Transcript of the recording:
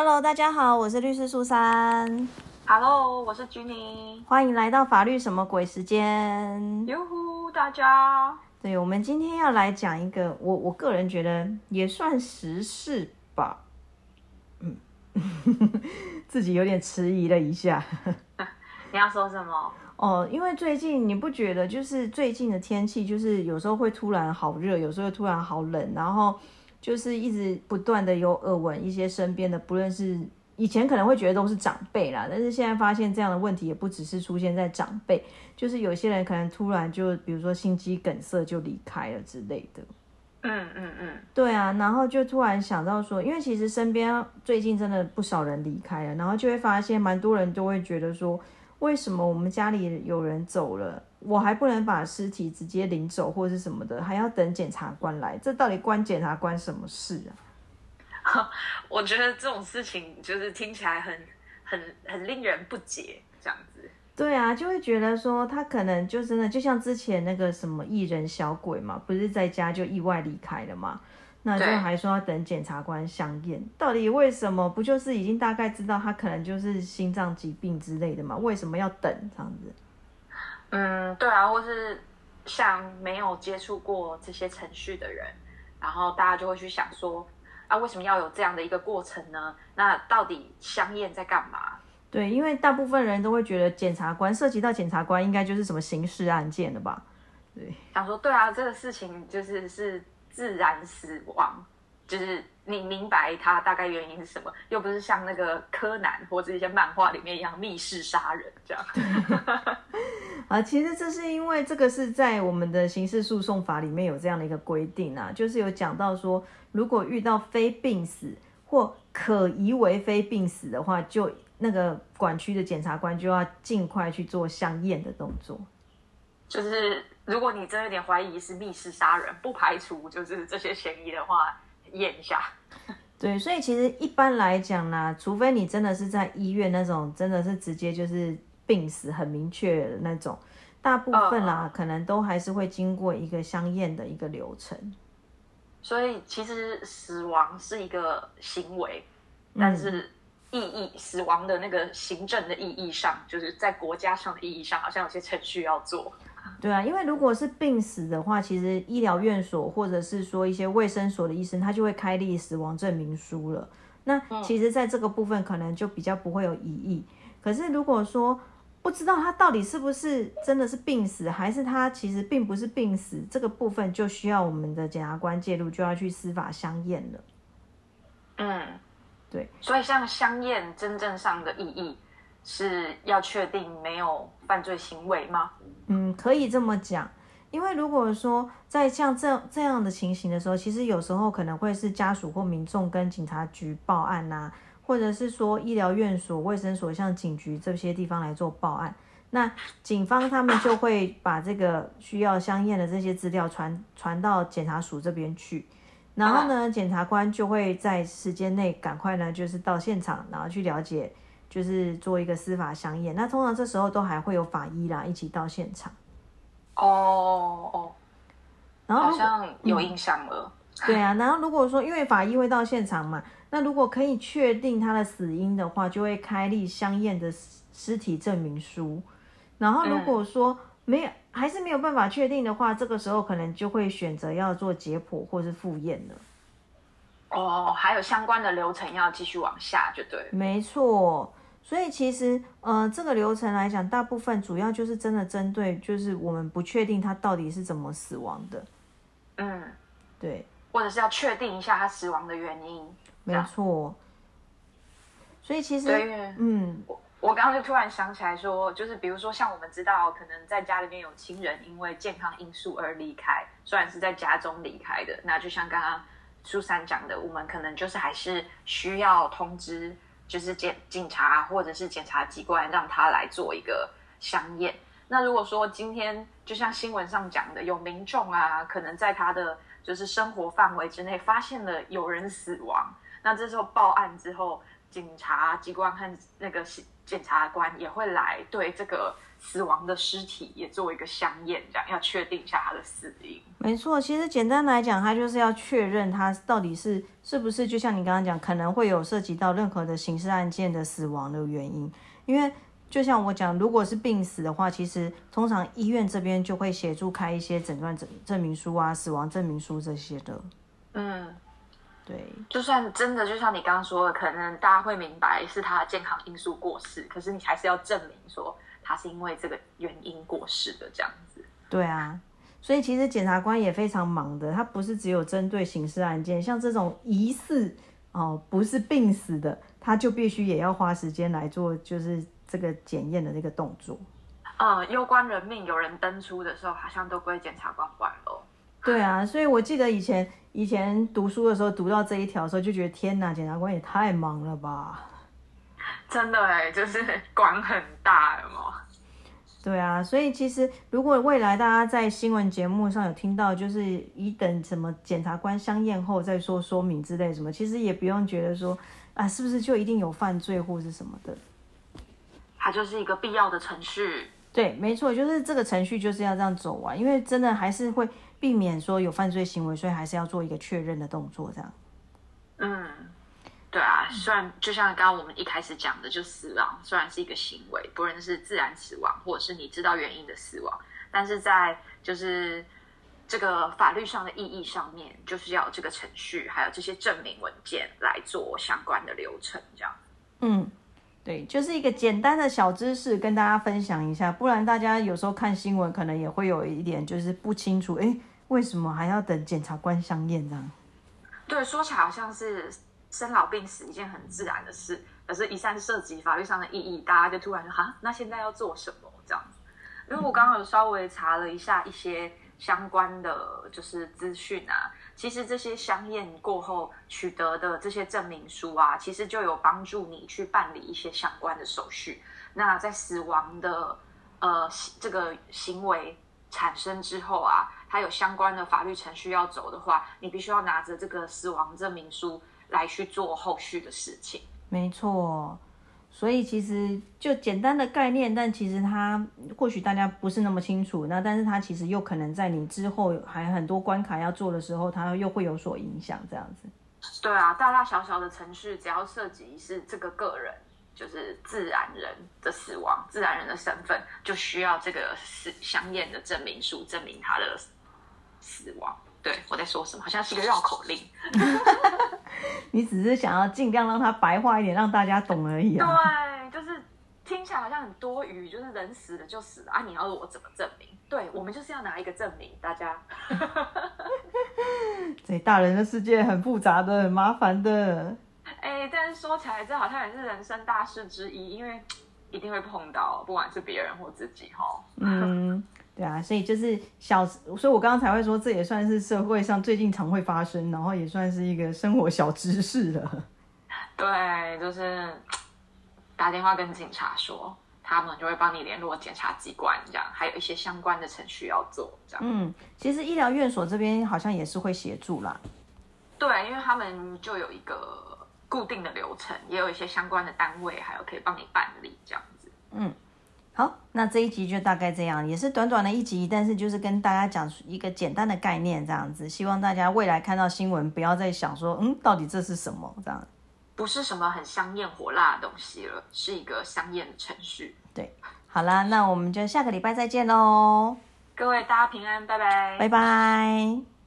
Hello，大家好，我是律师苏珊，Hello，我是居妮。欢迎来到法律什么鬼时间。哟呼，大家，对，我们今天要来讲一个我我个人觉得也算时事吧，嗯，自己有点迟疑了一下。你要说什么？哦，因为最近你不觉得就是最近的天气，就是有时候会突然好热，有时候又突然好冷，然后就是一直不断的有耳闻一些身边的，不论是以前可能会觉得都是长辈啦，但是现在发现这样的问题也不只是出现在长辈，就是有些人可能突然就比如说心肌梗塞就离开了之类的。嗯嗯嗯，对啊，然后就突然想到说，因为其实身边最近真的不少人离开了，然后就会发现蛮多人都会觉得说，为什么我们家里有人走了，我还不能把尸体直接领走或是什么的，还要等检察官来，这到底关检察官什么事啊？我觉得这种事情就是听起来很很很令人不解，这样子。对啊，就会觉得说他可能就真的就像之前那个什么艺人小鬼嘛，不是在家就意外离开了嘛，那就对还说要等检察官相验，到底为什么？不就是已经大概知道他可能就是心脏疾病之类的嘛？为什么要等这样子？嗯，对啊，或是像没有接触过这些程序的人，然后大家就会去想说，啊，为什么要有这样的一个过程呢？那到底香艳在干嘛？对，因为大部分人都会觉得检察官涉及到检察官应该就是什么刑事案件了吧？对想说，对啊，这个事情就是是自然死亡，就是你明白他大概原因是什么，又不是像那个柯南或者一些漫画里面一样密室杀人这样。啊，其实这是因为这个是在我们的刑事诉讼法里面有这样的一个规定啊，就是有讲到说，如果遇到非病死或可疑为非病死的话，就那个管区的检察官就要尽快去做相验的动作。就是如果你真有点怀疑是密室杀人，不排除就是这些嫌疑的话，验一下。对，所以其实一般来讲啦，除非你真的是在医院那种，真的是直接就是病死很明确的那种，大部分啦，可能都还是会经过一个相验的一个流程。所以其实死亡是一个行为，但是意义死亡的那个行政的意义上，就是在国家上的意义上，好像有些程序要做。对啊，因为如果是病死的话，其实医疗院所或者是说一些卫生所的医生，他就会开立死亡证明书了。那其实，在这个部分可能就比较不会有疑义。可是如果说不知道他到底是不是真的是病死，还是他其实并不是病死，这个部分就需要我们的检察官介入，就要去司法相验了。嗯，对。所以像香艳真正上的意义是要确定没有犯罪行为吗？嗯，可以这么讲，因为如果说在像这这样的情形的时候，其实有时候可能会是家属或民众跟警察局报案呐、或者是说医疗院所、卫生所向警局这些地方来做报案。那警方他们就会把这个需要相验的这些资料传传到检察署这边去，然后呢，检察官就会在时间内赶快呢，就是到现场，然后去了解，就是做一个司法相验。那通常这时候都还会有法医啦一起到现场。哦哦，好然后好像有印象了。对啊，然后如果说因为法医会到现场嘛，那如果可以确定他的死因的话，就会开立相验的尸尸体证明书。然后如果说没有，还是没有办法确定的话，这个时候可能就会选择要做解剖或是复验了。哦，还有相关的流程要继续往下，就对了。没错，所以其实呃，这个流程来讲，大部分主要就是真的针对，就是我们不确定他到底是怎么死亡的。嗯，对，或者是要确定一下他死亡的原因。没错。所以其实嗯，我刚刚就突然想起来说，就是比如说像我们知道，可能在家里面有亲人因为健康因素而离开，虽然是在家中离开的，那就像刚刚苏珊讲的，我们可能就是还是需要通知，就是检警察或者是检察机关让他来做一个相验。那如果说今天就像新闻上讲的，有民众啊，可能在他的就是生活范围之内发现了有人死亡，那这时候报案之后，警察机关和那个检察官也会来对这个死亡的尸体也做一个相验，这样要确定一下他的死因。没错，其实简单来讲，他就是要确认他到底是是不是就像你刚刚讲，可能会有涉及到任何的刑事案件的死亡的原因。因为就像我讲，如果是病死的话，其实通常医院这边就会协助开一些诊断证证明书啊、死亡证明书这些的。嗯。对，就算真的，就像你刚刚说的，可能大家会明白是他的健康因素过世，可是你还是要证明说他是因为这个原因过世的这样子。对啊，所以其实检察官也非常忙的，他不是只有针对刑事案件，像这种疑似哦不是病死的，他就必须也要花时间来做，就是这个检验的这个动作。嗯，攸关人命，有人登出的时候，好像都归检察官管喽。对啊，所以我记得以前。以前读书的时候，读到这一条的时候，就觉得天哪，检察官也太忙了吧！真的哎，就是管很大了嘛。对啊，所以其实如果未来大家在新闻节目上有听到，就是一等什么检察官相验后再说说明之类什么，其实也不用觉得说啊，是不是就一定有犯罪或是什么的？它就是一个必要的程序。对，没错，就是这个程序就是要这样走完，因为真的还是会。避免说有犯罪行为，所以还是要做一个确认的动作，这样。嗯，对啊，虽然就像刚刚我们一开始讲的，就死亡虽然是一个行为，不论是自然死亡或者是你知道原因的死亡，但是在就是这个法律上的意义上面，就是要这个程序，还有这些证明文件来做相关的流程，这样。嗯。对，就是一个简单的小知识跟大家分享一下，不然大家有时候看新闻可能也会有一点就是不清楚，哎，为什么还要等检察官相验这样？对，说起来好像是生老病死一件很自然的事，可是，一旦涉及法律上的意义，大家就突然说，哈，那现在要做什么这样子？因为我刚刚有稍微查了一下一些相关的就是资讯啊。其实这些相验过后取得的这些证明书啊，其实就有帮助你去办理一些相关的手续。那在死亡的呃这个行为产生之后啊，它有相关的法律程序要走的话，你必须要拿着这个死亡证明书来去做后续的事情。没错。所以其实就简单的概念，但其实它或许大家不是那么清楚。那但是它其实又可能在你之后还很多关卡要做的时候，它又会有所影响。这样子。对啊，大大小小的程序，只要涉及是这个个人，就是自然人的死亡，自然人的身份，就需要这个是相验的证明书，证明他的死亡。对我在说什么？好像是个绕口令。你只是想要尽量让它白话一点，让大家懂而已啊。对，就是听起来好像很多余，就是人死了就死了啊！你要我怎么证明？对我们就是要拿一个证明，大家。这大人的世界很复杂的，很麻烦的。哎，但是说起来，这好像也是人生大事之一，因为一定会碰到，不管是别人或自己哈。嗯。对啊，所以就是小，所以我刚刚才会说，这也算是社会上最近常会发生，然后也算是一个生活小知识了。对，就是打电话跟警察说，他们就会帮你联络检察机关，这样还有一些相关的程序要做，这样。嗯，其实医疗院所这边好像也是会协助啦。对，因为他们就有一个固定的流程，也有一些相关的单位，还有可以帮你办理这样子。嗯。好，那这一集就大概这样，也是短短的一集，但是就是跟大家讲一个简单的概念，这样子，希望大家未来看到新闻，不要再想说，嗯，到底这是什么这样，不是什么很香艳火辣的东西了，是一个香艳的程序。对，好啦，那我们就下个礼拜再见喽，各位大家平安，拜拜，拜拜。